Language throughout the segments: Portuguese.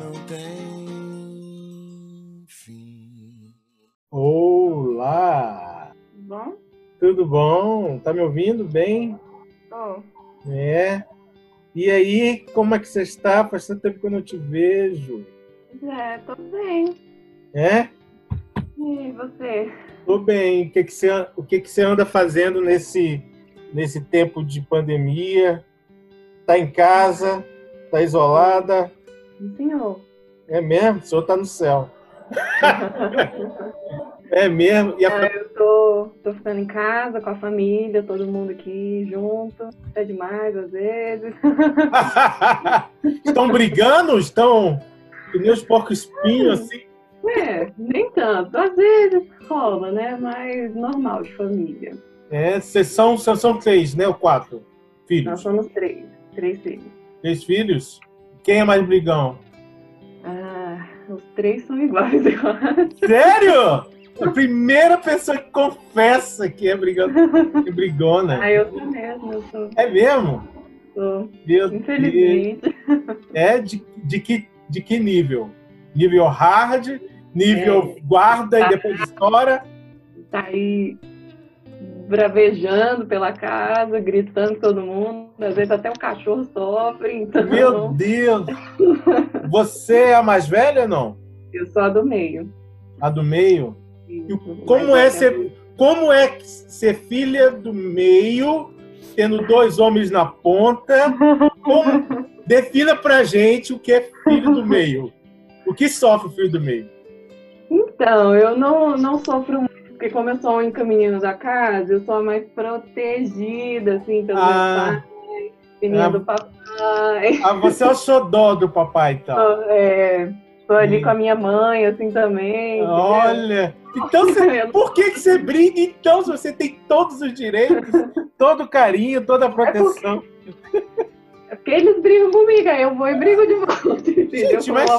não tem fim. Olá! Bom? Tudo bom? Tá me ouvindo bem? Tô. É. E aí, como é que você está? Faz tanto tempo que eu não te vejo. É, tô bem. É? E você? Tô bem. O que, que, você, o que, que você anda fazendo nesse, nesse tempo de pandemia? Tá em casa? Tá isolada? Sim, senhor. É mesmo? O senhor tá no céu. É mesmo? E a... Ah, eu tô, tô ficando em casa com a família, todo mundo aqui junto. É demais às vezes. Estão brigando? Estão que nem os porcos espinhos, assim? É, nem tanto. Às vezes rola, né? Mas normal de família. É, vocês são, vocês são três, né? Ou quatro Nós filhos? somos três. Três filhos. Três filhos? Quem é mais brigão? Ah, os três são iguais, eu acho. Sério? A primeira pessoa que confessa que é, brigão, que é brigona. Ah, eu sou mesmo, eu sou. É mesmo? sou. Meu Deus. Infelizmente. É de, de, que, de que nível? Nível hard, nível guarda e depois estoura? tá aí bravejando pela casa, gritando todo mundo. Às vezes até o cachorro sofre, então Meu Deus! Você é a mais velha ou não? eu sou a do meio. A do meio? Isso. Como é ser, como é ser filha do meio, tendo dois homens na ponta? Como, defina pra gente o que é filho do meio. O que sofre o filho do meio? Então, eu não, não sofro muito, porque como eu sou a única menina da casa, eu sou a mais protegida, assim, pelo Ah. meu pai, filhinha Ah. do papai. Ah, você é o xodó do papai, então. É, tô ali Hum. com a minha mãe, assim, também. entendeu? Olha! Então, você, por que, que você briga, então, se você tem todos os direitos, todo o carinho, toda a proteção? É porque eles brigam comigo, aí eu vou e brigo de volta? Gente, mas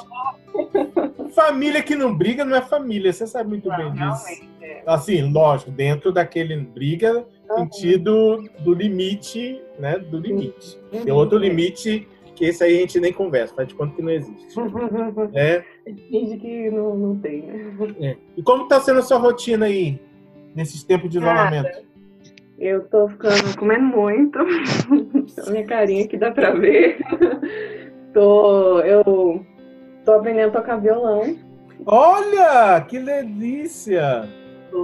família que não briga não é família, você sabe muito bem Não, disso. realmente, é. Assim, lógico, dentro daquele briga, sentido do limite, né? Do limite. Uhum. Tem outro limite que esse aí a gente nem conversa, faz de conta que não existe. É. Finge que não, não tem, né? é. E como tá sendo a sua rotina aí, nesses tempos de isolamento? Eu tô ficando comendo muito. A minha carinha aqui dá pra ver. Tô, eu tô aprendendo a tocar violão. Olha, que delícia!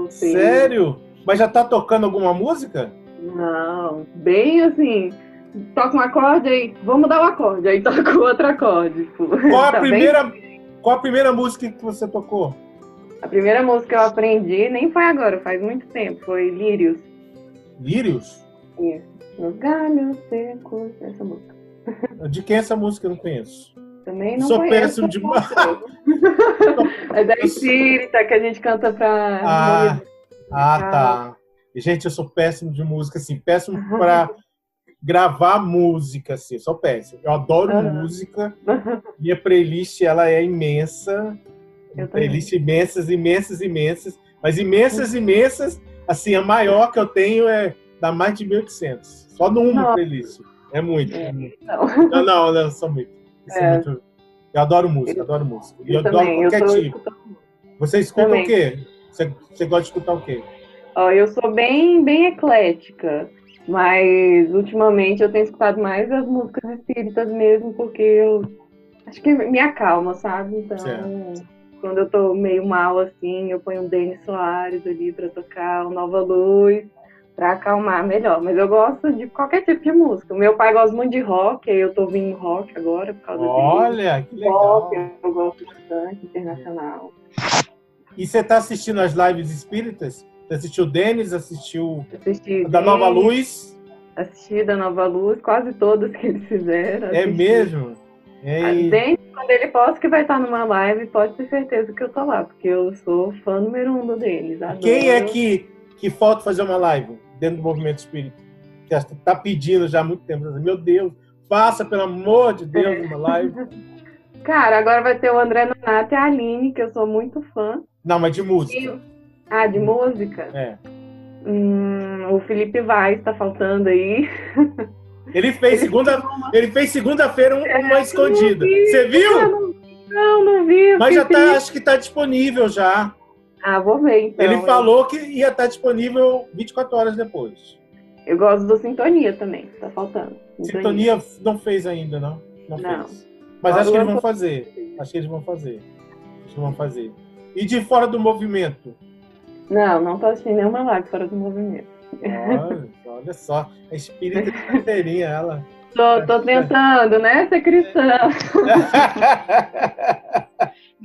Sério? Mas já tá tocando alguma música? Não, bem assim. Toca um acorde aí, vamos dar o acorde, aí toca outro acorde. tipo. Qual a Tá bem? primeira, qual a primeira música que você tocou? A primeira música que eu aprendi nem foi agora, faz muito tempo, foi Lírios. Lírios? Isso. Nos galhos secos, essa música. De quem é essa música? Eu não conheço. Também não Sou conheço. péssimo demais. É da espírita que a gente canta pra. Ah, ah, tá. Gente, eu sou péssimo de música, assim, péssimo pra gravar música, assim, eu sou péssimo. Eu adoro Aham. música. Minha playlist, ela é imensa. Eu também. playlist imensas, imensas, imensas. Mas imensas, imensas, assim, a maior que eu tenho é da mais de 1800. Só numa Nossa. playlist. É muito. É. Não. Não, não, não, são muito. Isso é É. muito- Eu adoro música, adoro música. E eu, Eu adoro eu qualquer tô tipo. escutando. Você escuta Também. o quê? Você, você gosta de escutar o quê? Ó, eu sou bem, bem eclética, mas ultimamente eu tenho escutado mais as músicas espíritas mesmo, porque eu acho que me acalma, sabe? Então, Certo. quando eu tô meio mal assim, eu ponho um Denis Soares ali pra tocar, o Nova Luz, pra acalmar melhor. Mas eu gosto de qualquer tipo de música. Meu pai gosta muito de rock, eu tô ouvindo rock agora por causa dele. Olha, que legal. Pop, eu gosto bastante, internacional. E você está assistindo as lives espíritas? Você assistiu o Denis, assistiu Assisti da Nova Denis, Luz? Assisti da Nova Luz, quase todas que eles fizeram. É assisti. mesmo? É, e- Desde quando ele posta que vai estar numa live, pode ter certeza que eu tô lá, porque eu sou fã número um do deles. adoro. Quem é que, que falta fazer uma live dentro do movimento espírita? Que está pedindo já há muito tempo. Meu Deus, faça, pelo amor de Deus, uma live. Cara, agora vai ter o André Nonato e a Aline, que eu sou muito fã. Não, mas de música. E- Ah, de música? É. Hum, o Felipe Vaz tá faltando aí. Ele fez segunda, ele fez segunda-feira um- uma escondida. vi. Você viu? não, Não, não vi. Mas já tá, acho que está disponível já. Ah, vou ver então. Ele falou que ia estar disponível 24 horas depois. Eu gosto do Sintonia também, tá faltando. Sintonia, Sintonia não fez ainda, não? Não, não. fez. Mas acho que eles vão fazer. Acho que eles vão fazer. Acho que vão fazer. E de fora do movimento? Não, não tô assistindo nenhuma live fora do movimento. Olha, olha só, a espírita de carteirinha, ela. Tô, tô tentando, né, ser cristã.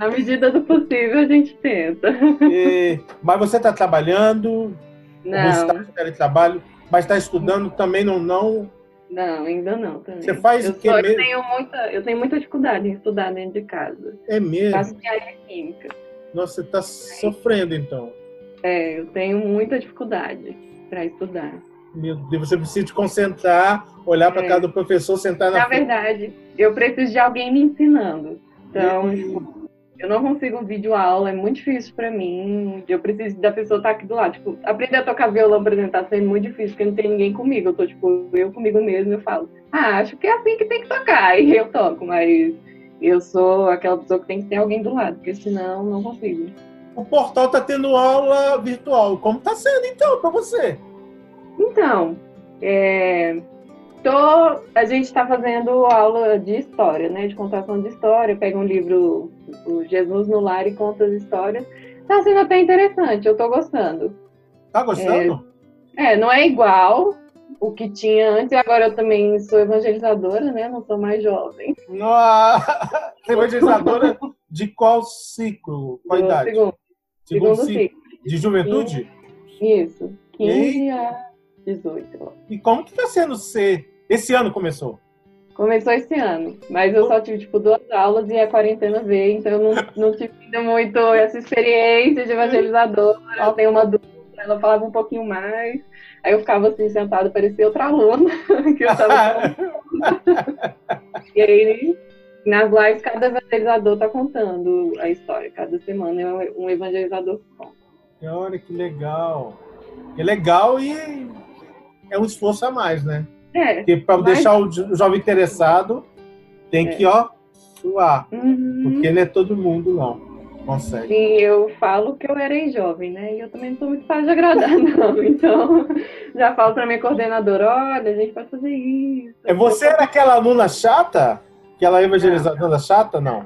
Na medida do possível, a gente tenta. E, mas você está trabalhando? Não. Você está de trabalho, mas está estudando também não, não? Não, ainda não. Também. Você faz eu o que mesmo? Eu tenho, muita, eu tenho muita dificuldade em estudar dentro de casa. É mesmo? Faço engenharia química. Nossa, você está sofrendo então. É, eu tenho muita dificuldade para estudar. Meu Deus, você precisa se concentrar, olhar para é. cada professor, sentar na Na frente. verdade, eu preciso de alguém me ensinando. Então, tipo, eu não consigo vídeo aula, é muito difícil para mim. Eu preciso da pessoa estar tá aqui do lado. Tipo, aprender a tocar violão, exemplo, tá sendo muito difícil, porque não tem ninguém comigo. Eu tô, tipo, eu comigo mesmo, eu falo, ah, acho que é assim que tem que tocar. E eu toco, mas eu sou aquela pessoa que tem que ter alguém do lado, porque senão não consigo. O portal tá tendo aula virtual. Como tá sendo então para você? Então, é, tô, a gente está fazendo aula de história, né? De contação de história. Pega um livro, o Jesus no Lar e conta as histórias. Tá sendo até interessante, eu tô gostando. Tá gostando? É, é, não é igual o que tinha antes, e agora eu também sou evangelizadora, né? Não sou mais jovem. Nossa, evangelizadora de qual ciclo? Qual Do idade? Segundo, segundo, segundo ciclo. De juventude? Isso. 15 a 18. E como que tá sendo ser? Esse ano começou? Começou esse ano, mas eu só tive tipo duas aulas e a quarentena veio, então eu não, não tive muito essa experiência de evangelizadora. Eu tenho uma dúvida, ela falava um pouquinho mais. Aí eu ficava assim sentada, parecia outra aluna que eu tava E aí, nas lives, cada evangelizador tá contando a história. Cada semana é um evangelizador que conta. Olha que legal. É legal e é um esforço a mais, né? É. Porque para mas... deixar o jovem interessado, tem é. que, ó, suar. Uhum. Porque não é todo mundo, não. Consegue. Sim, eu falo que eu era jovem, né? E eu também não sou muito fácil de agradar, não. Então, já falo para minha coordenadora, olha, a gente pode fazer isso. É, você era aquela aluna chata? Aquela evangelizadora chata? Não.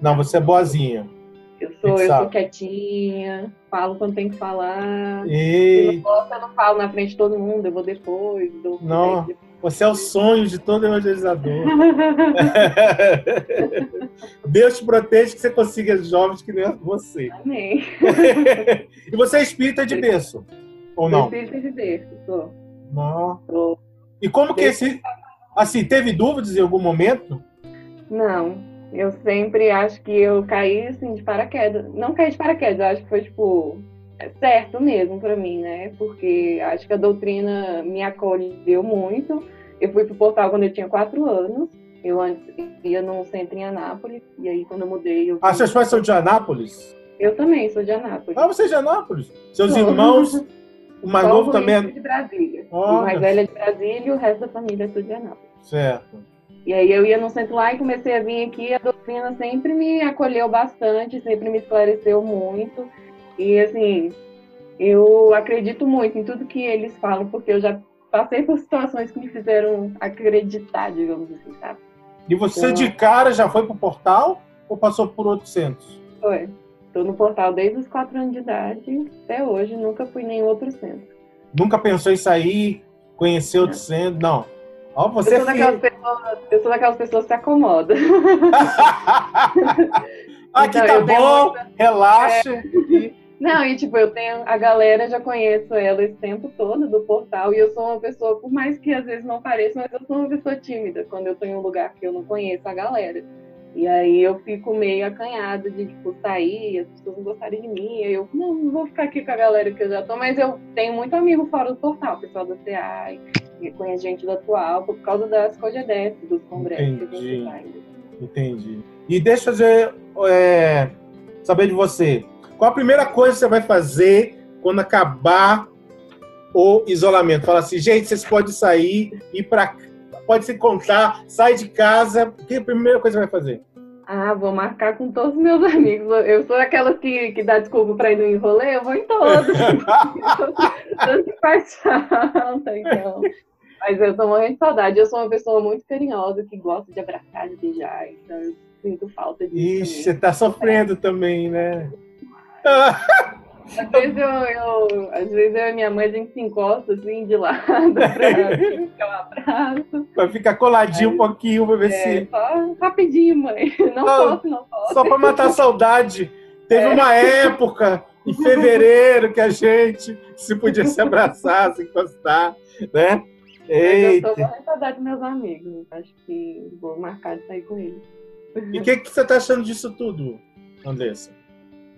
Não, você é boazinha. Eu sou, eu sou quietinha, falo quando tem que falar. E... Se não gosta, eu não falo na frente de todo mundo, eu vou depois. Dou não, depois. você é o sonho de todo evangelizador. Deus te protege que você consiga jovens que nem você. Amém. e você é espírita de berço? Ou não? Espírita de berço, sou. Não. Sou. E como que esse. Assim, teve dúvidas em algum momento? Não. Eu sempre acho que eu caí assim de paraquedas. Não caí de paraquedas, acho que foi tipo certo mesmo para mim, né? Porque acho que a doutrina me acolheu muito. Eu fui pro portal quando eu tinha quatro anos. Eu antes ia num centro em Anápolis. E aí quando eu mudei. Eu ah, seus pais são de Anápolis? Eu também sou de Anápolis. Ah, você é de Anápolis? Seus irmãos? O mais novo também é. de Brasília. O mais velho é de Brasília e o resto da família é tudo de Anápolis. Certo. E aí eu ia no centro lá e comecei a vir aqui. A doutrina sempre me acolheu bastante, sempre me esclareceu muito. E assim, eu acredito muito em tudo que eles falam, porque eu já passei por situações que me fizeram acreditar, digamos assim, sabe? E você então, de cara já foi pro portal ou passou por outros centros? Foi. Estou no portal desde os quatro anos de idade até hoje, nunca fui em nenhum outro centro. Nunca pensou em sair, conhecer outro centro? Não. Oh, você eu, sou é pessoas, eu sou daquelas pessoas que se acomodam. Aqui então, tá bom, muita... relaxa. É... Não, e tipo, eu tenho. A galera já conheço ela esse tempo todo do portal. E eu sou uma pessoa, por mais que às vezes não pareça, mas eu sou uma pessoa tímida quando eu tô em um lugar que eu não conheço a galera. E aí eu fico meio acanhada de, tipo, sair, as pessoas não gostarem de mim. Eu, não, não vou ficar aqui com a galera que eu já tô, mas eu tenho muito amigo fora do portal, pessoal da CA, conhece gente da atual, por causa das COGEDES, dos congressos Entendi. Entendi. E deixa eu dizer, é, saber de você. Qual a primeira coisa que você vai fazer quando acabar o isolamento? Fala assim, gente, vocês podem sair, ir para pode se encontrar, sai de casa. O que a primeira coisa que vai fazer? Ah, vou marcar com todos os meus amigos. Eu sou aquela que, que dá desculpa para ir no enrolê, eu vou em todos. Tanto que faz falta, então. Mas eu tô morrendo de saudade. Eu sou uma pessoa muito carinhosa, que gosta de abraçar, de beijar, então eu sinto falta disso. Ixi, você tá sofrendo também, né? Às vezes eu, eu, às vezes eu e minha mãe a gente se encosta assim de lado pra ficar um abraço. Vai ficar coladinho um pouquinho pra ver É, se. só rapidinho, mãe. Não Não, posso, não posso. Só pra matar a saudade. Teve É. uma época, em fevereiro, que a gente se podia se abraçar, se encostar, né? Mas eu tô Eita. de saudade dos meus amigos. Acho que vou marcar de sair com eles. E o que, que você tá achando disso tudo, Andressa?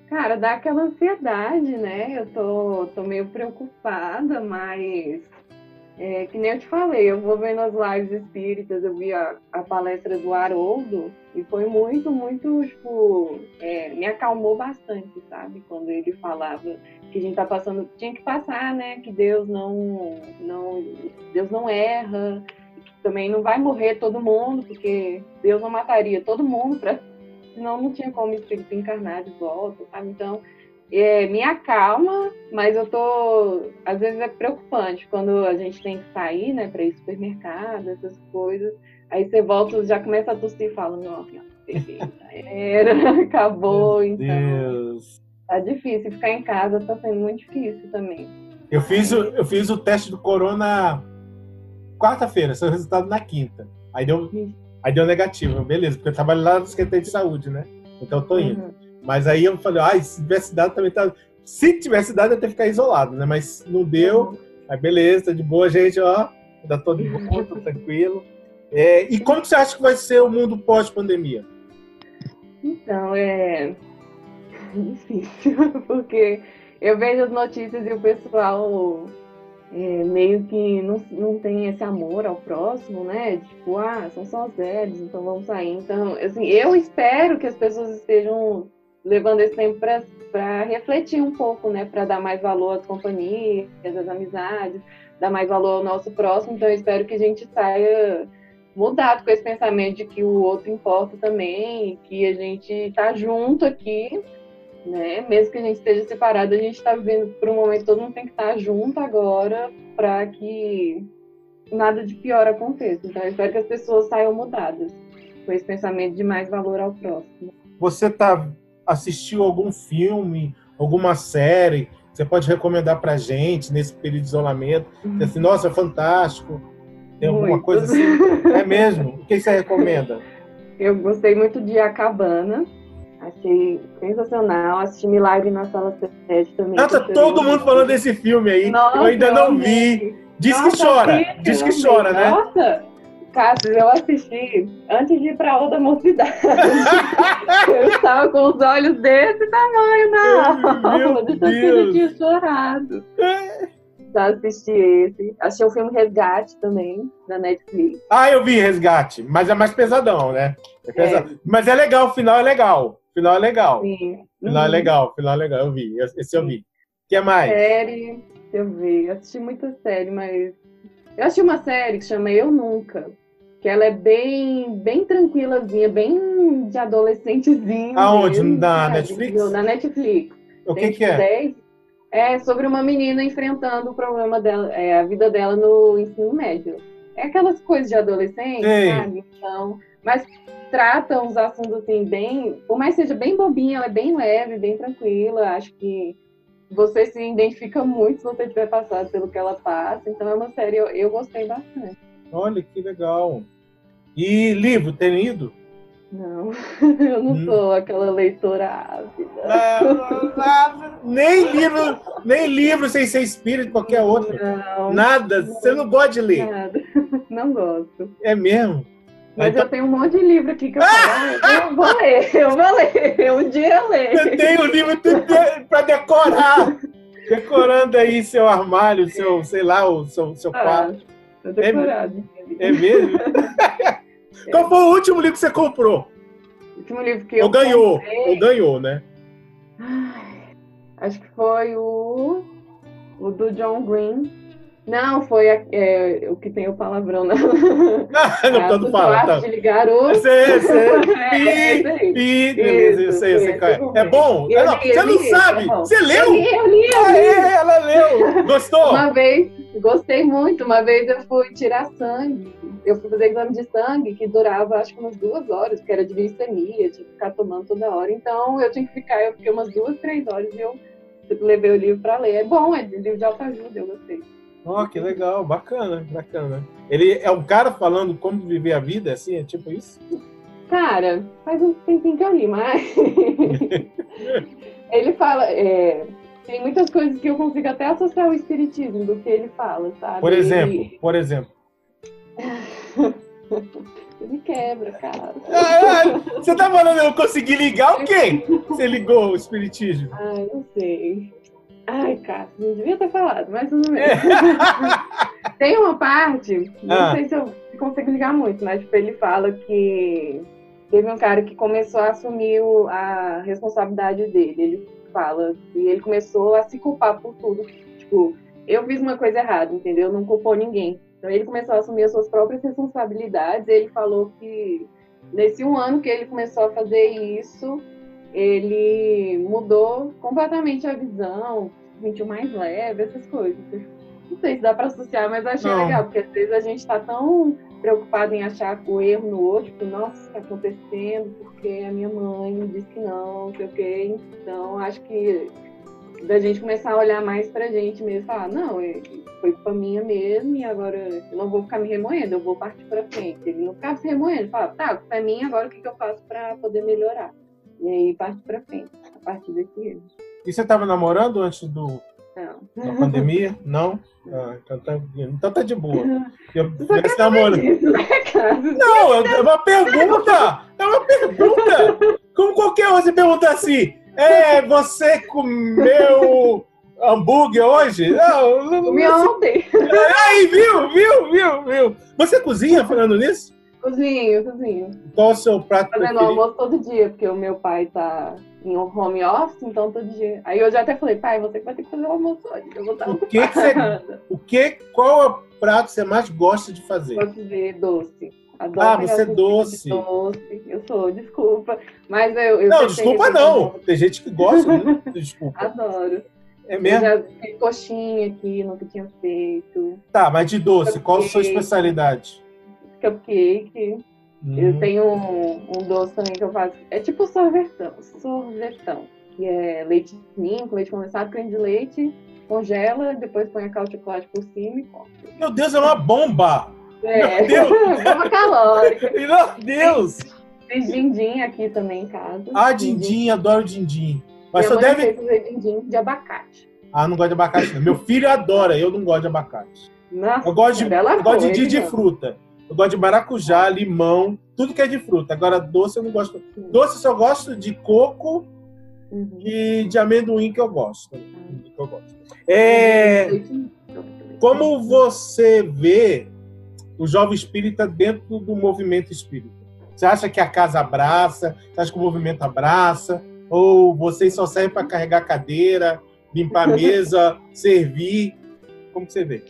Cara, dá aquela ansiedade, né? Eu tô, tô meio preocupada, mas é, que nem eu te falei, eu vou vendo as lives espíritas, eu vi a, a palestra do Haroldo e foi muito, muito, tipo, é, me acalmou bastante, sabe? Quando ele falava que a gente tá passando, tinha que passar, né? Que Deus não, não, Deus não erra, que também não vai morrer todo mundo, porque Deus não mataria todo mundo para senão não tinha como o espírito encarnar de volta, sabe? Então, é, me acalma, mas eu tô. Às vezes é preocupante quando a gente tem que sair, né, para ir ao supermercado, essas coisas. Aí você volta, já começa a tossir e fala: Nossa, era, acabou. Meu então, Deus. Tá difícil. Ficar em casa tá sendo muito difícil também. Eu fiz, o, eu fiz o teste do corona quarta-feira, seu resultado na quinta. Aí deu, aí deu negativo, beleza, porque eu trabalho lá no Secretaria de Saúde, né? Então eu tô indo. Uhum. Mas aí eu falei, ai, se tivesse dado também tá. Se tivesse dado, eu ia ter que ficar isolado, né? Mas não deu. Aí beleza, tá de boa, gente, ó. Ainda tô de boa, tô tranquilo. É, e como você acha que vai ser o mundo pós-pandemia? Então, é difícil, porque eu vejo as notícias e o pessoal é, meio que não, não tem esse amor ao próximo, né? Tipo, ah, são só os velhos, então vamos sair. Então, assim, eu espero que as pessoas estejam levando esse tempo para refletir um pouco, né? Para dar mais valor às companhias, às amizades, dar mais valor ao nosso próximo. Então, eu espero que a gente saia mudado com esse pensamento de que o outro importa também, que a gente tá junto aqui, né? Mesmo que a gente esteja separado, a gente está vivendo por um momento todo mundo tem que estar junto agora para que nada de pior aconteça. Então eu espero que as pessoas saiam mudadas com esse pensamento de mais valor ao próximo. Você tá assistiu algum filme, alguma série? Você pode recomendar pra gente nesse período de isolamento? Dizer Assim, nossa, é fantástico. Tem alguma Muito. coisa assim? É mesmo? O que você recomenda? Eu gostei muito de A Cabana. Achei sensacional. Assisti Milagre na Sala 7 também. Que eu todo mundo falando desse filme aí. Nossa, eu ainda não vi. Diz que Nossa, chora. assiste, Diz que chora, né? Nossa, Cássio, eu assisti antes de ir pra outra mocidade. eu estava com os olhos desse tamanho na Meu aula, que eu Deus. tinha chorado. Já assisti esse. Assisti o filme Resgate também, da Netflix. Ah, eu vi Resgate, mas é mais pesadão, né? É pesado. Mas é legal, o final é legal. Final é legal. Sim. Final é Uhum. legal, o final é legal. Eu vi, esse eu vi. O que mais? Série, eu ver. Eu assisti muita série, mas. Eu assisti uma série que chama Eu Nunca. Que ela é bem, bem tranquilazinha, bem de adolescentezinho. Aonde? mesmo, Na? Netflix? Na Netflix. O que que é? tipo, 10. É sobre uma menina enfrentando o problema dela, é, a vida dela no ensino médio. É aquelas coisas de adolescente, Sei. sabe? Então, mas trata uns assuntos assim, bem. Por mais seja bem bobinha, ela é bem leve, bem tranquila. Acho que você se identifica muito se você tiver passado pelo que ela passa. Então é uma série, eu, eu gostei bastante. Olha que legal. E livro, tem lido? Não, eu não Hum. sou aquela leitora ávida. Ah, nem livro, nem livro sem ser espírito, qualquer outro. Não, Nada. Você não gosta de ler. nada. Não gosto. É mesmo? Mas Então- eu tenho um monte de livro aqui que eu eu vou ler, eu vou ler, um dia eu Eu leio. tenho o livro para decorar. Decorando aí seu armário, seu, sei lá, o seu, seu Ah, quarto. tô decorado. É mesmo? Qual foi o último livro que você comprou? O último livro que eu Ou ganhou? comprei- Ou ganhou, né? Acho que foi o, o do John Green, Não, foi é, o que tem o palavrão na. Ah, não, tanto fala. Tá. de ligar o. Sei, sei. Pi, pi, beleza, eu sei, eu sei qual é. É bom? Eu não, li, você não li, sabe? é bom. Você leu? Eu li, eu li, eu Ah, li. é, ela leu. Gostou? Uma vez, gostei muito. Uma vez eu fui tirar sangue. Eu fui fazer exame de sangue que durava acho que umas duas horas, porque era de glicemia, tinha que ficar tomando toda hora. Então eu tinha que ficar, eu fiquei umas duas, três horas e eu levei o livro para ler. É bom, é livro de autoajuda, eu gostei. Ó, que legal, bacana, bacana. Ele é um cara falando como viver a vida, assim, é tipo isso? Cara, faz um tempinho que eu li, mas. ele fala. é, Tem muitas coisas que eu consigo até associar ao espiritismo do que ele fala, sabe? Por exemplo, Ele, por exemplo. ele quebra, cara. Ah, ah, você tá falando eu consegui ligar o quê? Você ligou o espiritismo? Ai, não sei. Ai, cara, não devia ter falado, mas tudo bem. Tem uma parte, não Ah. sei se eu consigo ligar muito, mas tipo, ele fala que teve um cara que começou a assumir a responsabilidade dele. Ele fala e ele começou a se culpar por tudo. Tipo, eu fiz uma coisa errada, entendeu? Não culpou ninguém. Então ele começou a assumir as suas próprias responsabilidades. Ele falou que nesse um ano que ele começou a fazer isso, ele mudou completamente a visão, se sentiu mais leve, essas coisas. Não sei se dá pra associar, mas achei Não. legal, porque às vezes a gente tá tão preocupado em achar o erro no outro, tipo, nossa, isso tá acontecendo porque a minha mãe me disse que não, o quê. Então, acho que da gente começar a olhar mais pra gente mesmo, falar, não, é- foi culpa minha mesmo, e agora eu não vou ficar me remoendo, eu vou partir pra frente. Ele não ficava se remoendo, falava, tá, culpa é minha, agora o que, que eu faço pra poder melhorar? E aí parte pra frente, a partir desse erro. E você tava namorando antes do, Não. da pandemia? Não? Ah, então, tá, então tá de boa. Eu, esse namoro. Isso, né? Não, é uma pergunta! É uma pergunta! Como qualquer um, você pergunta assim: é, você comeu hambúrguer hoje? Não, não, não. ontem. Aí, viu, viu, viu, viu? Você cozinha falando nisso? Cozinho, cozinho. Qual o seu prato Fazendo preferido? almoço todo dia, porque o meu pai tá em home office, então todo dia. Aí eu já até falei, pai, você que vai ter que fazer o almoço hoje. Eu vou estar O que que você-. O que, qual é o prato que você mais gosta de fazer? Gosto de doce. Adoro Ah, você é os doce. doce. Eu sou, desculpa. Mas eu. eu Não, desculpa não. Tem gente que gosta de desculpa. Adoro. É Eu mesmo? já fiz coxinha aqui, nunca tinha feito. Tá, mas de doce, qual a sua especialidade? Cupcake. Hum. Eu tenho um, um doce também que eu faço. É tipo sorvetão. Sorvetão. Que é leite ninho com leite condensado, creme de leite, congela, depois põe a calda de chocolate por cima e come. Meu Deus, é uma bomba! É, Meu Deus! bomba calórica. Meu Deus! Fiz dindim aqui também em casa. Ah, dindim, adoro dindim. Mas Minha só deve. fazer dindim de abacate. Ah, não gosto de abacate. Meu filho adora, eu não gosto de abacate. Nossa, Eu gosto de, ela eu gosto de, de, não. fruta. Eu gosto de maracujá, limão, tudo que é de fruta. Agora, doce eu não gosto. Doce eu só gosto de coco Uhum. e de amendoim que eu gosto. Que eu gosto. É, como você vê o jovem espírita dentro do movimento espírita? Você acha que a casa abraça? Você acha que o movimento abraça? Ou vocês só servem para carregar cadeira, limpar a mesa, servir? Como você vê?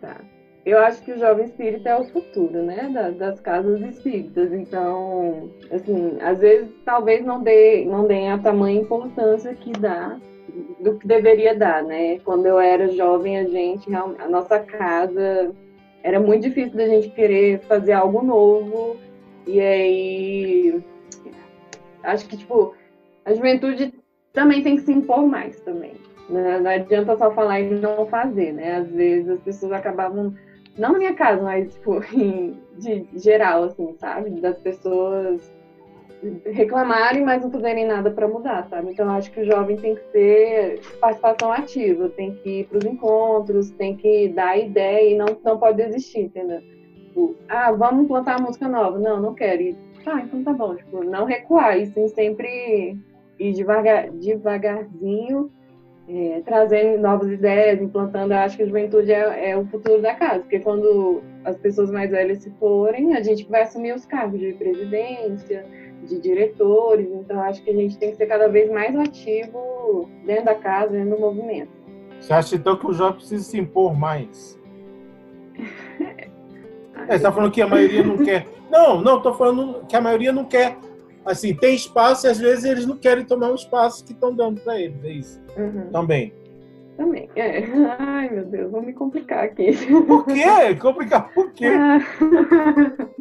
Tá. Eu acho que o jovem espírita é o futuro, né? da- Das, casas espíritas. Então, assim, às vezes talvez não dê, não deem a tamanha importância que dá do que deveria dar, né? Quando eu era jovem, a gente, a nossa casa era muito difícil da gente querer fazer algo novo. E aí, acho que, tipo, a juventude também tem que se impor mais também. Né? Não adianta só falar e não fazer, né? Às vezes as pessoas acabavam, não na minha casa, mas tipo, em- de geral, assim, sabe? Das pessoas reclamarem, mas não fazerem nada para mudar, sabe? Então acho que o jovem tem que ser participação ativa, tem que ir para os encontros, tem que dar ideia e não, não pode desistir, entendeu? Tipo, ah, vamos implantar uma música nova. Não, não quero. E, tá, então tá bom. Tipo, não recuar, e sim sempre ir devagar, devagarzinho é, trazendo novas ideias, implantando. Eu acho que a juventude é, é o futuro da casa, porque quando as pessoas mais velhas se forem, a gente vai assumir os cargos de presidência, de diretores. Então, acho que a gente tem que ser cada vez mais ativo dentro da casa, dentro do movimento. Você acha então que o jovem precisa se impor mais? É, você está falando que a maioria não quer. Não, não, estou falando que a maioria não quer. Assim, tem espaço e às vezes eles não querem tomar o espaço que estão dando para eles. É isso. Uhum. Também. Também. É. Ai, meu Deus, vou me complicar aqui. Por quê? Complicar por quê? Ah.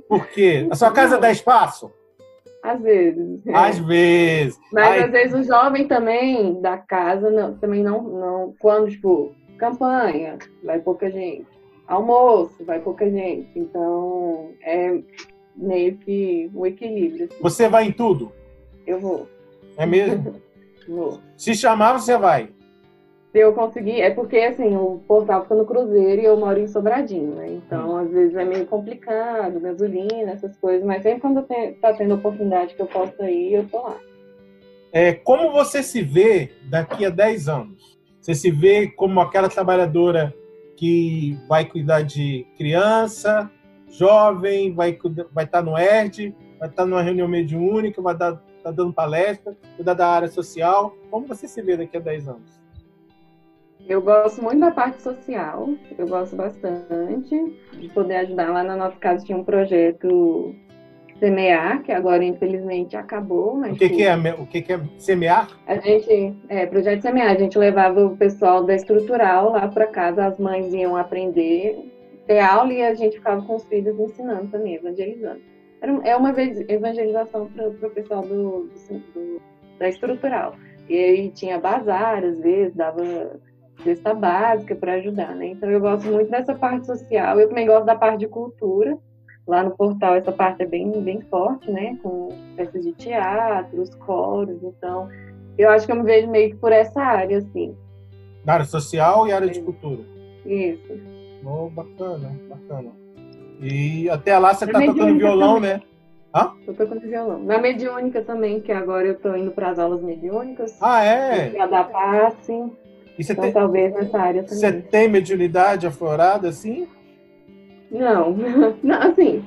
Por quê? A sua casa dá espaço? Às vezes. é. Às vezes. Mas Ai, às vezes o jovem também da casa não, também não, não. Quando, tipo, campanha, vai pouca gente. Almoço, vai pouca gente. Então é meio que um equilíbrio. assim. Você vai em tudo? Eu vou, É mesmo? vou. Se chamar, você vai. Se eu conseguir, é porque assim, o portal fica no Cruzeiro e eu moro em Sobradinho, né? Então, às vezes é meio complicado, gasolina, essas coisas, mas sempre quando tem, tá tendo oportunidade que eu posso ir, eu tô lá. É, como você se vê daqui a 10 anos? Você se vê como aquela trabalhadora que vai cuidar de criança, jovem, vai cuida- vai estar no ERD, vai estar numa reunião mediúnica, vai estar tá dando palestra, cuidar da área social. Como você se vê daqui a 10 anos? Eu gosto muito da parte social, eu gosto bastante de poder ajudar. Lá na nossa casa tinha um projeto Semear, que agora infelizmente acabou, mas O que, que é o que, que é semear? a gente, é, projeto Semear, a gente levava o pessoal da estrutural lá para casa, as mães iam aprender, ter aula e a gente ficava com os filhos ensinando também, evangelizando. Era, é uma evangelização para o pessoal do, do- do- da estrutural. E aí tinha bazar, às vezes, dava cesta básica para ajudar, né? Então eu gosto muito dessa parte social. Eu também gosto da parte de cultura. Lá no portal essa parte é bem, bem forte, né? Com peças de teatro, os coros. Então eu acho que eu me vejo meio que por essa área, assim. Na área social e área de É. cultura. Isso. Oh, bacana, bacana. E até lá você Na tá tocando violão, também. né? Eu tô com violão. Na mediúnica também, que agora eu tô indo para as aulas mediúnicas. Ah, é? Para dar passe. E você Então tem, talvez nessa área você também. tem mediunidade aflorada assim? Não, não, assim,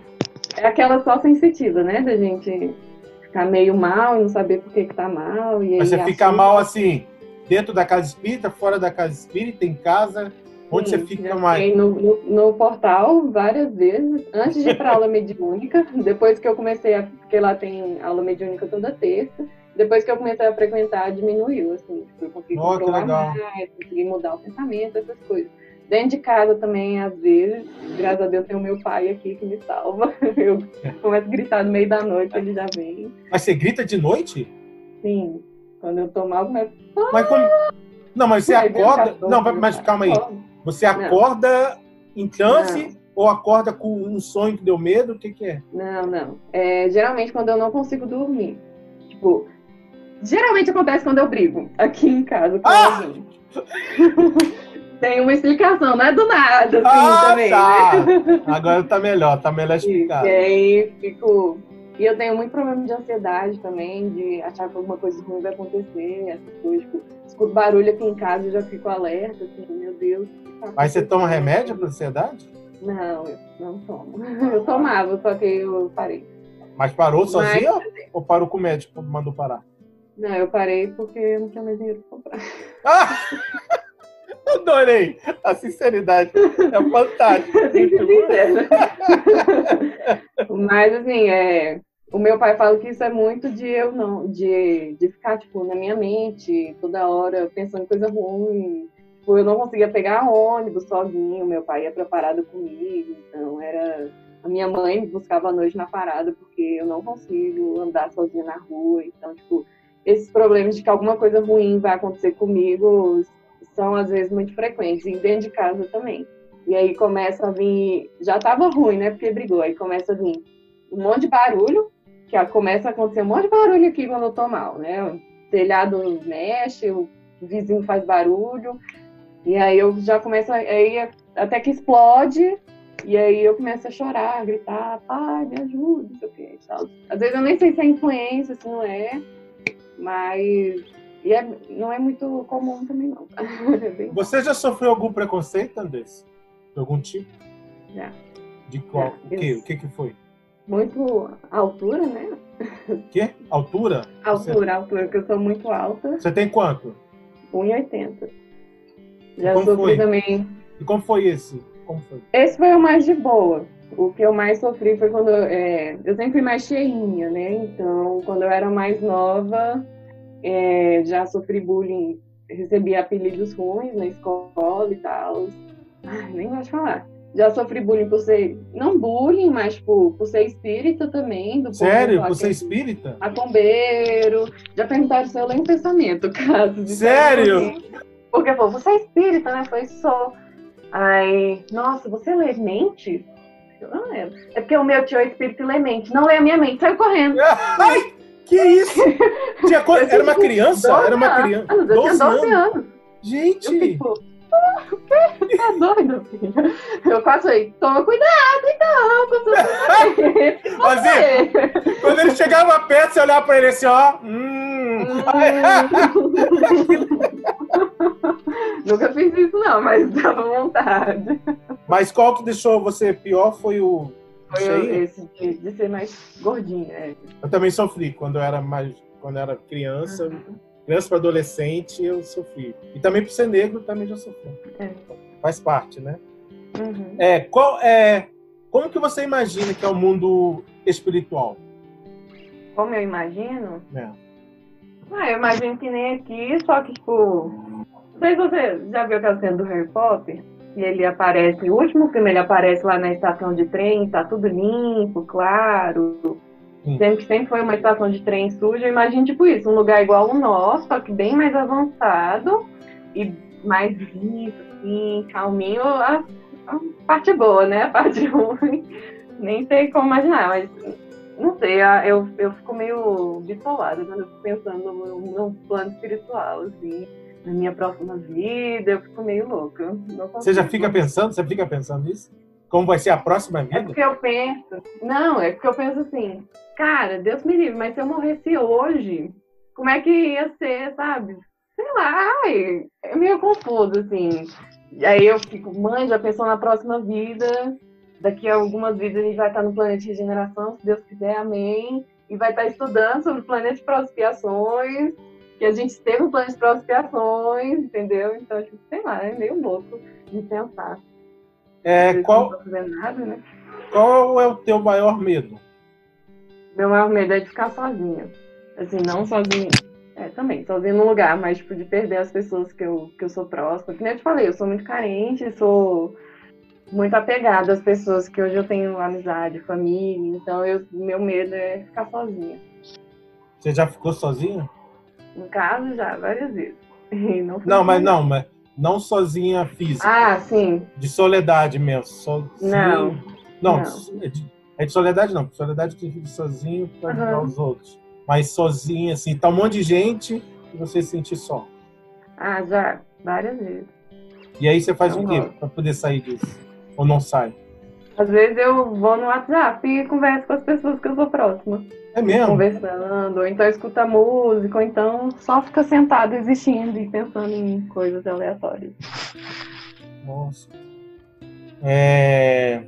é aquela só sensitiva, né? Da gente ficar meio mal e não saber por que, que tá mal. E Mas você fica mal assim, dentro da casa espírita, fora da casa espírita, em casa? Onde Sim, você fica mais? No, no, no portal várias vezes, antes de ir para aula mediúnica, depois que eu comecei a. Porque lá tem aula mediúnica toda terça. Depois que eu comecei a frequentar, diminuiu, assim, tipo, eu consegui Oh, controlar mais, consegui mudar o pensamento, essas coisas. Dentro de casa também, às vezes, graças a Deus, tem o meu pai aqui que me salva. Eu começo a gritar no meio da noite, ele já vem. Mas você grita de noite? Sim, quando eu tô mal, começo Mas como... Não, mas você Aí acorda. Não, mas calma aí. Você acorda em transe ou acorda com um sonho que deu medo? O que, que é? Não, não. É, geralmente quando eu não consigo dormir. Tipo, geralmente acontece quando eu brigo aqui em casa Ah! Tem uma explicação, não é do nada, assim, ah, também, tá. né? Agora tá melhor, tá melhor explicado. E aí fico. E eu tenho muito problema de ansiedade também, de achar que alguma coisa ruim vai acontecer, essas coisas. Tipo, escuto barulho aqui em casa e já fico alerta, assim, meu Deus. Mas você toma remédio para ansiedade? Não, eu não tomo. Eu tomava, só que eu parei. Mas parou Mas- sozinho ou parou com o médico mandou parar? Não, eu parei porque eu não tinha mais dinheiro pra comprar. Ah! Adorei! A sinceridade é fantástica. Mas assim, é, o meu pai fala que isso é muito de eu não, de, de ficar, tipo, na minha mente, toda hora, pensando em coisa ruim. Tipo, eu não conseguia pegar ônibus sozinho, meu pai ia pra parada comigo, então era. A minha mãe me buscava à noite na parada, porque eu não consigo andar sozinha na rua. Então, tipo, esses problemas de que alguma coisa ruim vai acontecer comigo são às vezes muito frequentes, e dentro de casa também. E aí começa a vir. Já tava ruim, né? Porque brigou. Aí começa a vir um monte de barulho, que começa a acontecer um monte de barulho aqui quando eu tô mal, né? O telhado mexe, o vizinho faz barulho. E aí eu já começo. a- Aí até que explode. E aí eu começo a chorar, a gritar, pai, me ajuda, não sei o que. tal. Às vezes eu nem sei se é influência, se não é. Mas. E é, não é muito comum também, não. É Você já sofreu algum preconceito, Andrés? De algum tipo? Já. De qual? Já, O quê? O que que foi? muito altura, né? O quê? Altura? Você, Altura, altura, porque eu sou muito alta, você tem quanto? 1,80. Já sofri foi? também. E como foi esse? Como foi? Esse foi o mais de boa. O que eu mais sofri foi quando é, eu sempre fui mais cheinha, né? Então, quando eu era mais nova, é, já sofri bullying, recebi apelidos ruins na escola e tal. Ai, nem gosto de falar. Já sofri bullying por ser, não bullying, mas tipo, por ser espírita também. Do Sério? Por ser espírita? Macumbeiro. Já perguntaram se eu leio um pensamento, caso. Sério? Porque, pô, você é espírita, né? Foi só. Aí, nossa, você lê mente? Eu não lembro. É porque o meu tio é espírito e lê mente. Não lê a minha mente, saiu correndo. Ai, que isso? Tinha co... Era uma criança? Era uma criança. Eu tinha 12 anos. anos. Gente! Eu fico, o quê? Tá doido, filho? Eu quase falei, toma cuidado, então, com quando ele chegava perto, você olhava pra ele assim, ó. Hum. Nunca fiz isso, não, mas dava vontade. Mas qual que deixou você pior foi o. Foi Cheio? esse de, de, ser mais gordinha. É. Eu também sofri quando eu era mais. Quando eu era criança. Uhum. Criança para adolescente, eu sofri. E também por ser negro, também já sofri. É. Faz parte, né? Uhum. É, qual, é, como que você imagina que é o mundo espiritual? Como eu imagino? É. Ah, eu imagino que nem aqui, só que, tipo. Não sei se você já viu aquela cena do Harry Potter. E ele aparece, o último filme ele aparece lá na estação de trem, tá tudo limpo, claro. Sendo que sempre foi uma estação de trem suja, eu imagino tipo isso, um lugar igual o nosso, só que bem mais avançado e mais limpo, assim, calminho. A, a parte boa, né? A parte ruim, nem sei como imaginar, mas não sei, eu, eu fico meio bitolada quando eu fico pensando no, no plano espiritual, assim, na minha próxima vida, eu fico meio louca. Você já fica pensando, você fica pensando nisso? Como vai ser a próxima vida? É porque eu penso, não, é porque eu penso assim, cara, Deus me livre, mas se eu morresse hoje, como é que ia ser, sabe? Sei lá, é meio confuso, assim. E aí eu fico, mãe, já pensou na próxima vida, daqui a algumas vidas a gente vai estar no planeta de regeneração, se Deus quiser, amém. E vai estar estudando sobre o planeta de prospiações, que a gente teve um plano de prospiações, entendeu? Então, tipo, sei lá, é meio louco de pensar. É, qual, nada, né? qual é o teu maior medo? Meu maior medo é de ficar sozinha. Assim, não sozinha. É, também, sozinha no lugar, mas tipo, de perder as pessoas que eu, que eu sou próxima. Que nem eu te falei, eu sou muito carente, sou muito apegada às pessoas que hoje eu tenho amizade, família, então eu, meu medo é ficar sozinha. Você já ficou sozinha? Em casa já, várias vezes. não, não mas não, mas não sozinha física. Ah, sim. De soledade mesmo. So, não. Não, não. É de é de soledade não, soledade que vive sozinho para ajudar uhum. os outros. Mas sozinho, assim, tá um monte de gente e você se sentir só. Ah, já, várias vezes. E aí você faz não o quê para poder sair disso? Ou não sai? Às vezes eu vou no WhatsApp e converso com as pessoas que eu sou próxima. É mesmo? Conversando, ou então escuta música, ou então só fica sentado existindo e pensando em coisas aleatórias. Nossa. É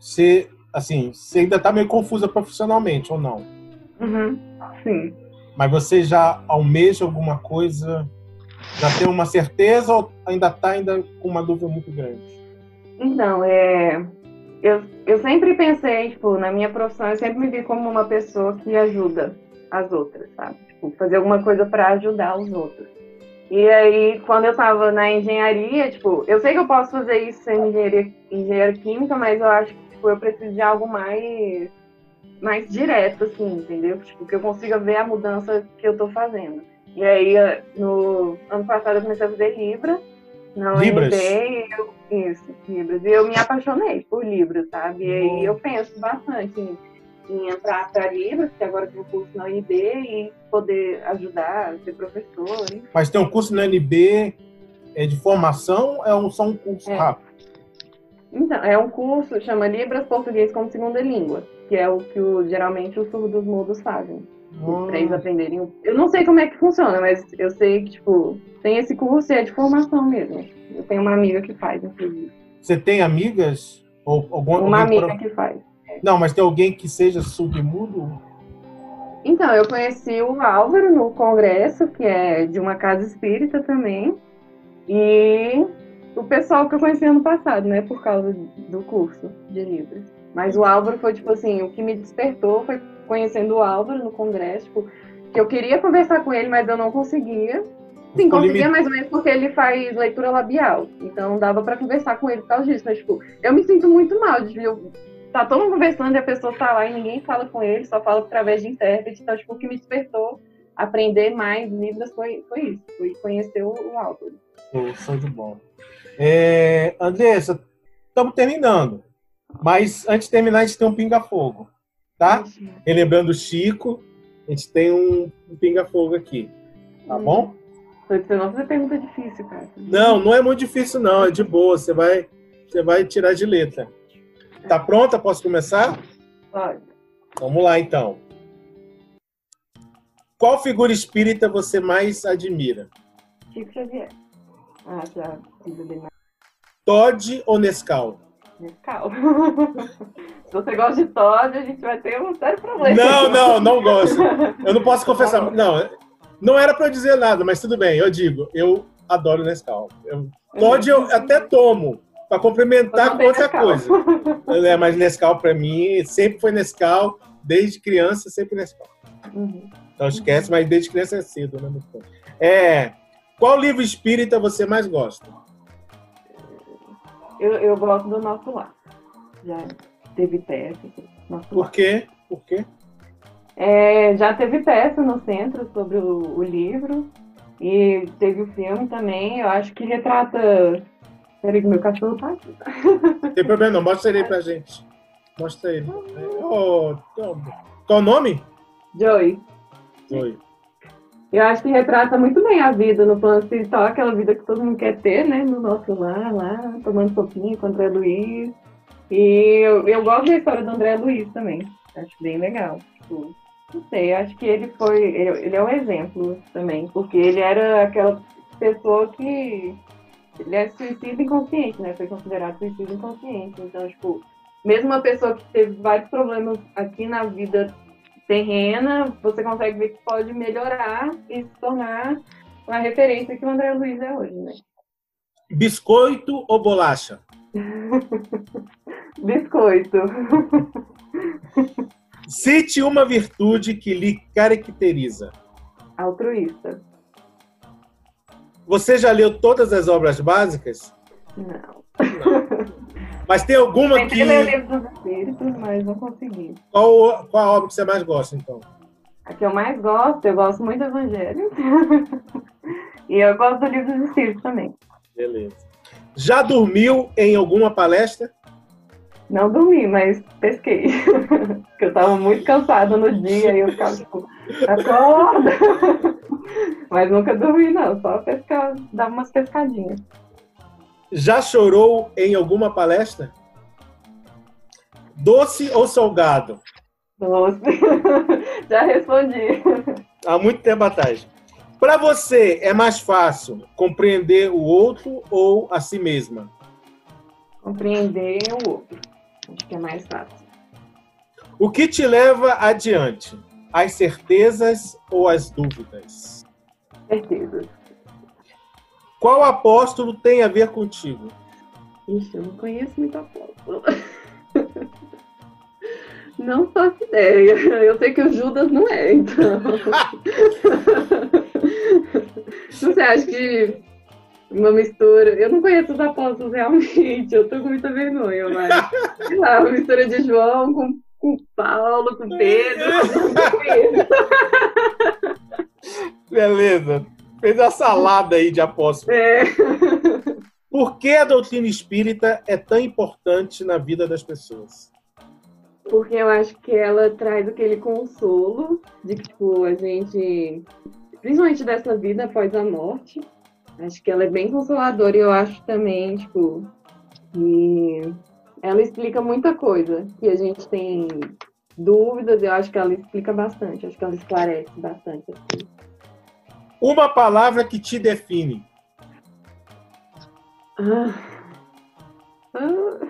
você, assim, você ainda está meio confusa profissionalmente, ou não? Uhum, sim. Mas você já almeja alguma coisa? Já tem uma certeza ou ainda está ainda com uma dúvida muito grande? Então, é, eu, eu sempre pensei, tipo, na minha profissão, eu sempre me vi como uma pessoa que ajuda as outras, sabe? Tipo, fazer alguma coisa para ajudar os outros. E aí, quando eu estava na engenharia, tipo, eu sei que eu posso fazer isso engenharia, engenharia química, mas eu acho que tipo, eu preciso de algo mais, mais direto, assim, entendeu? Tipo, que eu consiga ver a mudança que eu tô fazendo. E aí, no ano passado, eu comecei a fazer Libra, na Libras? UNB, eu, isso, Libras. E eu me apaixonei por Libras, sabe? E aí eu penso bastante em, em entrar para Libras, que agora tem um curso na UNB, e poder ajudar, ser professor. Hein? Mas tem um curso na UNB é de formação ou é só um curso é. rápido? Então, é um curso, chama Libras Português como Segunda Língua, que é o que o, geralmente os surdos mudos fazem. Hum. Pra eles aprenderem. Eu não sei como é que funciona, mas eu sei que, tipo, tem esse curso e é de formação mesmo. Eu tenho uma amiga que faz, inclusive. Você tem amigas? Ou alguma, uma amiga pro... que faz. É. Não, mas tem alguém que seja surdo-mudo? Então, eu conheci o Álvaro no congresso, que é de uma casa espírita também. E o pessoal que eu conheci ano passado, né? Por causa do curso de Libras. Mas o Álvaro foi, tipo assim, o que me despertou foi conhecendo o Álvaro no congresso, tipo, que eu queria conversar com ele, mas eu não conseguia. Sim, conseguia mais ou menos porque ele faz leitura labial. Então dava para conversar com ele por causa disso. Mas, tipo, eu me sinto muito mal de eu, tá todo mundo conversando e a pessoa tá lá e ninguém fala com ele, só fala através de intérprete. Então, tipo, o que me despertou aprender mais Libras foi, foi isso. Foi conhecer o, o Álvaro. Show de bom. É, Andressa, estamos terminando. Mas antes de terminar, a gente tem um pinga-fogo. Tá? Relembrando o Chico, a gente tem um, um pinga-fogo aqui. Tá hum. bom? Você não fazer pergunta difícil, cara. Não, não é muito difícil, não. É de boa. Você vai, você vai tirar de letra. Tá pronta? Posso começar? Pode. Vamos lá, então. Qual figura espírita você mais admira? Chico Xavier. Ah, já. Todd ou Nescau? Nescau. Se você gosta de Todd, a gente vai ter um sério problema. Não, não, não gosto. Eu não posso confessar. Não, não era para dizer nada, mas tudo bem, eu digo, eu adoro Nescau. Eu, Todd eu até tomo, para complementar com outra Nescau. coisa. É, mas Nescau para mim sempre foi Nescau, desde criança sempre Nescau. Uhum. Então esquece, mas desde criança é cedo, né? É, qual livro espírita você mais gosta? Eu, eu gosto do Nosso Lar. Já teve peça. Por quê? Por quê? É, já teve peça no centro sobre o, o, livro e teve o filme também. Eu acho que retrata. Peraí, que meu cachorro tá aqui. Não tem problema, não. Mostra ele pra gente. Mostra ele. Oh, qual o nome? Joey. Joey. Eu acho que retrata muito bem a vida no plano espiritual, aquela vida que todo mundo quer ter, né? No nosso lar, lá, tomando sopinha com o André Luiz. E eu, eu gosto da história do André Luiz também. Acho bem legal. Tipo, não sei, acho que ele foi. Ele, ele é um exemplo também, porque ele era aquela pessoa que. Ele é suicídio inconsciente, né? Foi considerado suicídio inconsciente. Então, tipo, mesmo uma pessoa que teve vários problemas aqui na vida terrena, você consegue ver que pode melhorar e se tornar uma referência que o André Luiz é hoje, né? Biscoito ou bolacha? Biscoito. Cite uma virtude que lhe caracteriza. Altruísta. Você já leu todas as obras básicas? Não. não. Mas tem alguma Tentei que. Eu ler o livro dos Espíritos, mas não consegui. Qual, qual a obra que você mais gosta, então? A que eu mais gosto, eu gosto muito do Evangelho. e eu gosto do livro dos Espíritos também. Beleza. Já dormiu em alguma palestra? Não dormi, mas pesquei. Porque eu tava muito cansada no dia e eu ficava tipo, acorda! mas nunca dormi, não, só pescar, dar umas pescadinhas. Já chorou em alguma palestra? Doce ou salgado? Doce. Já respondi. Há muito tempo atrás. Para você, é mais fácil compreender o outro ou a si mesma? Compreender o outro. Acho que é mais fácil. O que te leva adiante? As certezas ou as dúvidas? Certezas. Qual apóstolo tem a ver contigo? Ixi, eu não conheço muito apóstolo. Não faço ideia. Eu sei que o Judas não é, então. Não sei, acho que uma mistura. Eu não conheço os apóstolos realmente, eu tô com muita vergonha, mas sei lá, uma mistura de João com, com Paulo, com Pedro. Beleza. Fez a salada aí de apóstolos. É. Por que a doutrina espírita é tão importante na vida das pessoas? Porque eu acho que ela traz aquele consolo de que, tipo, a gente, principalmente dessa vida após a morte, Acho que ela é bem consoladora e eu acho também, tipo, que ela explica muita coisa que a gente tem dúvidas, eu acho que ela explica bastante, acho que ela esclarece bastante. Assim. Uma palavra que te define. Ah. Ah.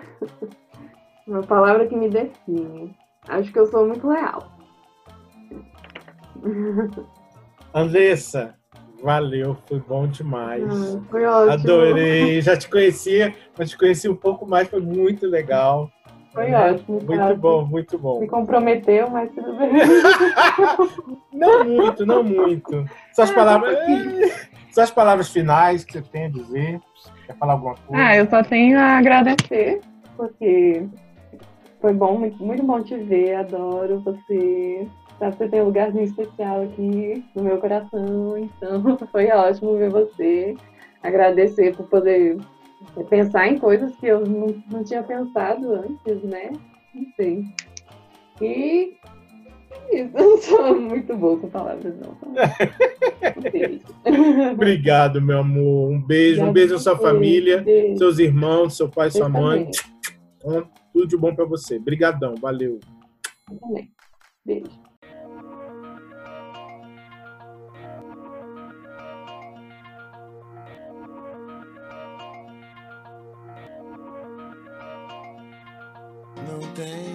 Uma palavra que me define. Acho que eu sou muito leal. Andressa, Valeu, foi bom demais. Ah, foi ótimo. Adorei. Já te conhecia, mas te conheci um pouco mais, foi muito legal. Foi é, ótimo. Muito bom, muito bom. Me comprometeu, mas tudo bem. não muito, não muito. Só as palavras, só as palavras finais que você tem a dizer. Quer falar alguma coisa? Ah, eu só tenho a agradecer, porque foi bom, muito, muito bom te ver, adoro você. Sabe, você tem um lugarzinho especial aqui no meu coração, então foi ótimo ver você. Agradecer por poder pensar em coisas que eu não, não tinha pensado antes, né? Não sei. E é isso, eu não sou muito boa com palavras, não. Um. Obrigado, meu amor. Um beijo, um beijo à sua família, beijo. seus irmãos, seu pai, sua mãe. Então, tudo de bom para você. Obrigadão, valeu. Eu também. Beijo. Tem